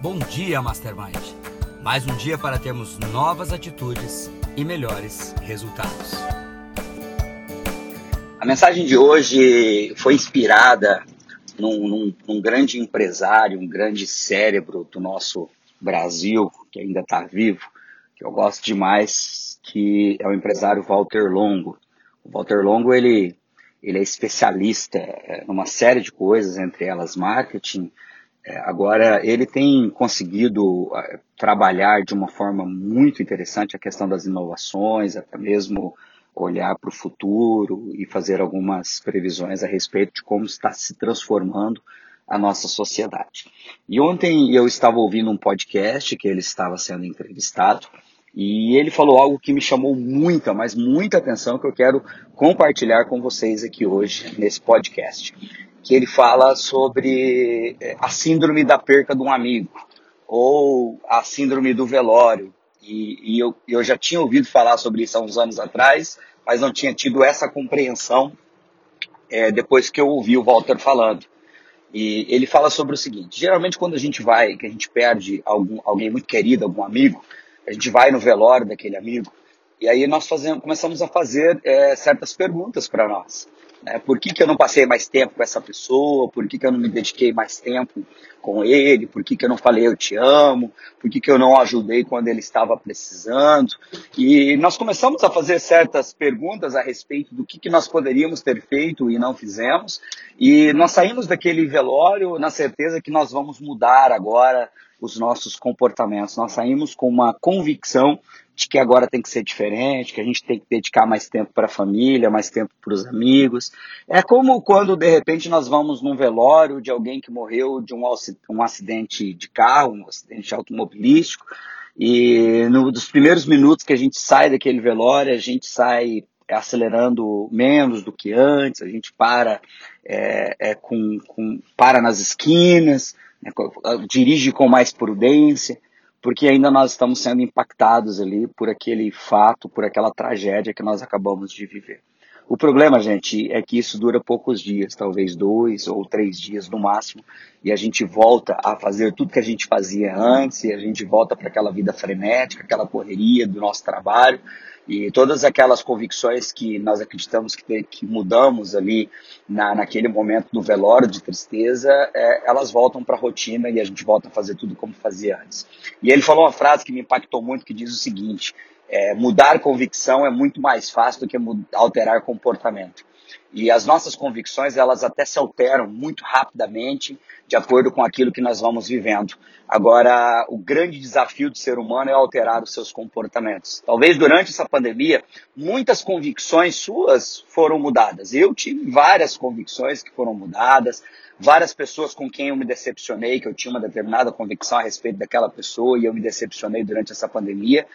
Bom dia, Mastermind. Mais um dia para termos novas atitudes e melhores resultados. A mensagem de hoje foi inspirada num, num, num grande empresário, um grande cérebro do nosso Brasil, que ainda está vivo, que eu gosto demais, que é o empresário Walter Longo. O Walter Longo, ele, ele é especialista é, numa série de coisas, entre elas marketing. É, agora, ele tem conseguido é, trabalhar de uma forma muito interessante a questão das inovações, até mesmo olhar para o futuro e fazer algumas previsões a respeito de como está se transformando a nossa sociedade. E ontem eu estava ouvindo um podcast que ele estava sendo entrevistado e ele falou algo que me chamou muita, mas muita atenção que eu quero compartilhar com vocês aqui hoje nesse podcast. Que ele fala sobre eh, a síndrome da perca de um amigo ou a síndrome do velório. E, e eu, eu já tinha ouvido falar sobre isso há uns anos atrás, mas não tinha tido essa compreensão é, depois que eu ouvi o Walter falando. E ele fala sobre o seguinte: geralmente quando a gente vai, que a gente perde algum, alguém muito querido, algum amigo, a gente vai no velório daquele amigo e aí nós fazemos, começamos a fazer é, certas perguntas para nós. Né? Por que, que eu não passei mais tempo com essa pessoa? Por que, que eu não me dediquei mais tempo com ele? Por que, que eu não falei eu te amo? Por que, que eu não ajudei quando ele estava precisando? E nós começamos a fazer certas perguntas a respeito do que, que nós poderíamos ter feito e não fizemos. E nós saímos daquele velório na certeza que nós vamos mudar agora os nossos comportamentos. Nós saímos com uma convicção de que agora tem que ser diferente, que a gente tem que dedicar mais tempo para a família, mais tempo para os amigos. É como quando de repente nós vamos num velório de alguém que morreu de um, um acidente de carro, um acidente automobilístico, e no, dos primeiros minutos que a gente sai daquele velório, a gente sai acelerando menos do que antes, a gente para é, é, com, com, para nas esquinas, né, dirige com mais prudência porque ainda nós estamos sendo impactados ali por aquele fato, por aquela tragédia que nós acabamos de viver. O problema, gente, é que isso dura poucos dias, talvez dois ou três dias no máximo, e a gente volta a fazer tudo que a gente fazia antes, e a gente volta para aquela vida frenética, aquela correria do nosso trabalho, e todas aquelas convicções que nós acreditamos que, que mudamos ali na, naquele momento do velório de tristeza, é, elas voltam para a rotina e a gente volta a fazer tudo como fazia antes. E ele falou uma frase que me impactou muito, que diz o seguinte, é, mudar convicção é muito mais fácil do que alterar comportamento. E as nossas convicções, elas até se alteram muito rapidamente de acordo com aquilo que nós vamos vivendo. Agora, o grande desafio do ser humano é alterar os seus comportamentos. Talvez durante essa pandemia, muitas convicções suas foram mudadas. Eu tive várias convicções que foram mudadas, várias pessoas com quem eu me decepcionei, que eu tinha uma determinada convicção a respeito daquela pessoa e eu me decepcionei durante essa pandemia.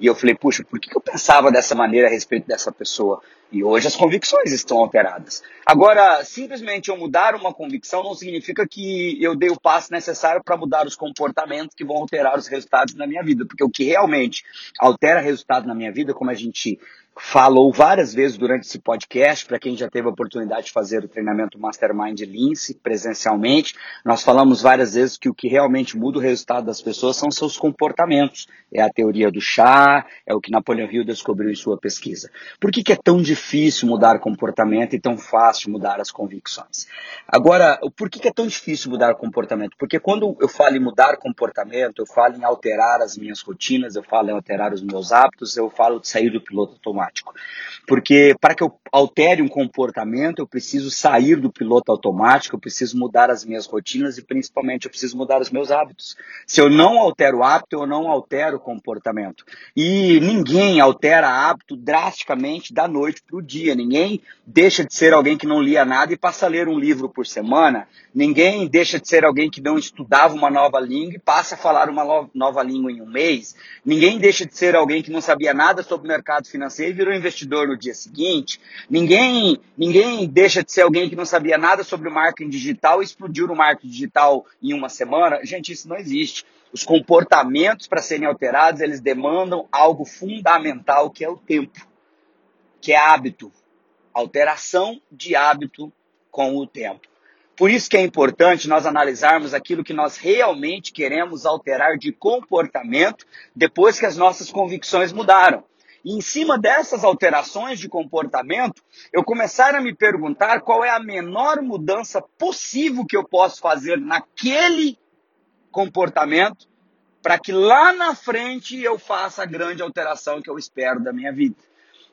E eu falei, puxa, por que eu pensava dessa maneira a respeito dessa pessoa? E hoje as convicções estão alteradas. Agora, simplesmente eu mudar uma convicção não significa que eu dei o passo necessário para mudar os comportamentos que vão alterar os resultados na minha vida. Porque o que realmente altera resultado na minha vida, como a gente falou várias vezes durante esse podcast, para quem já teve a oportunidade de fazer o treinamento Mastermind Lince presencialmente, nós falamos várias vezes que o que realmente muda o resultado das pessoas são seus comportamentos. É a teoria do chá, é o que Napoleão Hill descobriu em sua pesquisa. Por que, que é tão difícil mudar comportamento e tão fácil mudar as convicções? Agora, por que, é tão difícil mudar comportamento? Porque quando eu falo em mudar comportamento, eu falo em alterar as minhas rotinas, eu falo em alterar os meus hábitos, eu falo de sair do piloto automático. Porque para que eu altere um comportamento, eu preciso sair do piloto automático, eu preciso mudar as minhas rotinas e principalmente eu preciso mudar os meus hábitos. Se eu não altero o hábito, eu não altero o comportamento. E ninguém altera hábito drasticamente da noite para o dia. Ninguém deixa de ser alguém que não lia nada e passa a ler um livro por semana. Ninguém deixa de ser alguém que não estudava uma nova língua e passa a falar uma nova língua em um mês. Ninguém deixa de ser alguém que não sabia nada sobre o mercado financeiro virou investidor no dia seguinte. Ninguém, ninguém deixa de ser alguém que não sabia nada sobre marketing digital e explodiu no marketing digital em uma semana. Gente, isso não existe. Os comportamentos para serem alterados, eles demandam algo fundamental que é o tempo, que é hábito. Alteração de hábito com o tempo. Por isso que é importante nós analisarmos aquilo que nós realmente queremos alterar de comportamento depois que as nossas convicções mudaram. E em cima dessas alterações de comportamento, eu começar a me perguntar qual é a menor mudança possível que eu posso fazer naquele comportamento para que lá na frente eu faça a grande alteração que eu espero da minha vida.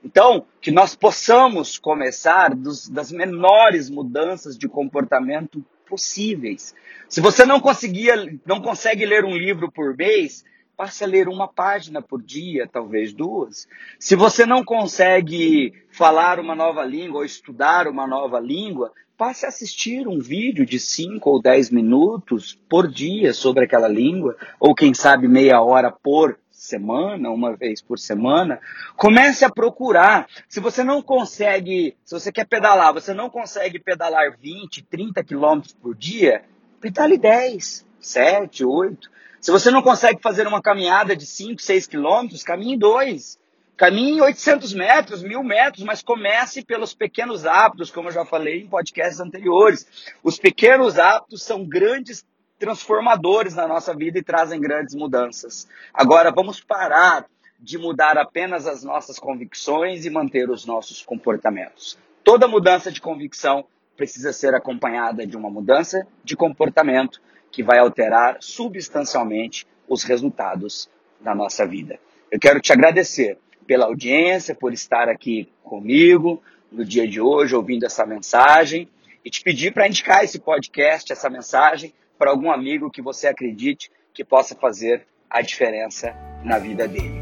Então, que nós possamos começar dos, das menores mudanças de comportamento possíveis. Se você não conseguia, não consegue ler um livro por mês, passe a ler uma página por dia, talvez duas. Se você não consegue falar uma nova língua ou estudar uma nova língua, passe a assistir um vídeo de 5 ou 10 minutos por dia sobre aquela língua, ou quem sabe meia hora por semana, uma vez por semana. Comece a procurar. Se você não consegue, se você quer pedalar, você não consegue pedalar 20, 30 quilômetros por dia, pedale 10, 7, 8. Se você não consegue fazer uma caminhada de 5, 6 quilômetros, caminhe dois. Caminhe 800 metros, mil metros, mas comece pelos pequenos hábitos, como eu já falei em podcasts anteriores. Os pequenos hábitos são grandes transformadores na nossa vida e trazem grandes mudanças. Agora, vamos parar de mudar apenas as nossas convicções e manter os nossos comportamentos. Toda mudança de convicção precisa ser acompanhada de uma mudança de comportamento que vai alterar substancialmente os resultados da nossa vida. Eu quero te agradecer pela audiência, por estar aqui comigo no dia de hoje, ouvindo essa mensagem, e te pedir para indicar esse podcast, essa mensagem, para algum amigo que você acredite que possa fazer a diferença na vida dele.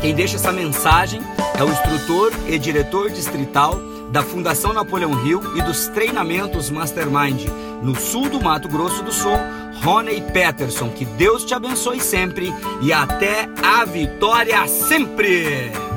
Quem deixa essa mensagem é o instrutor e diretor distrital da Fundação Napoleão Hill e dos treinamentos Mastermind no sul do Mato Grosso do Sul, Rony Peterson. Que Deus te abençoe sempre e até a vitória sempre!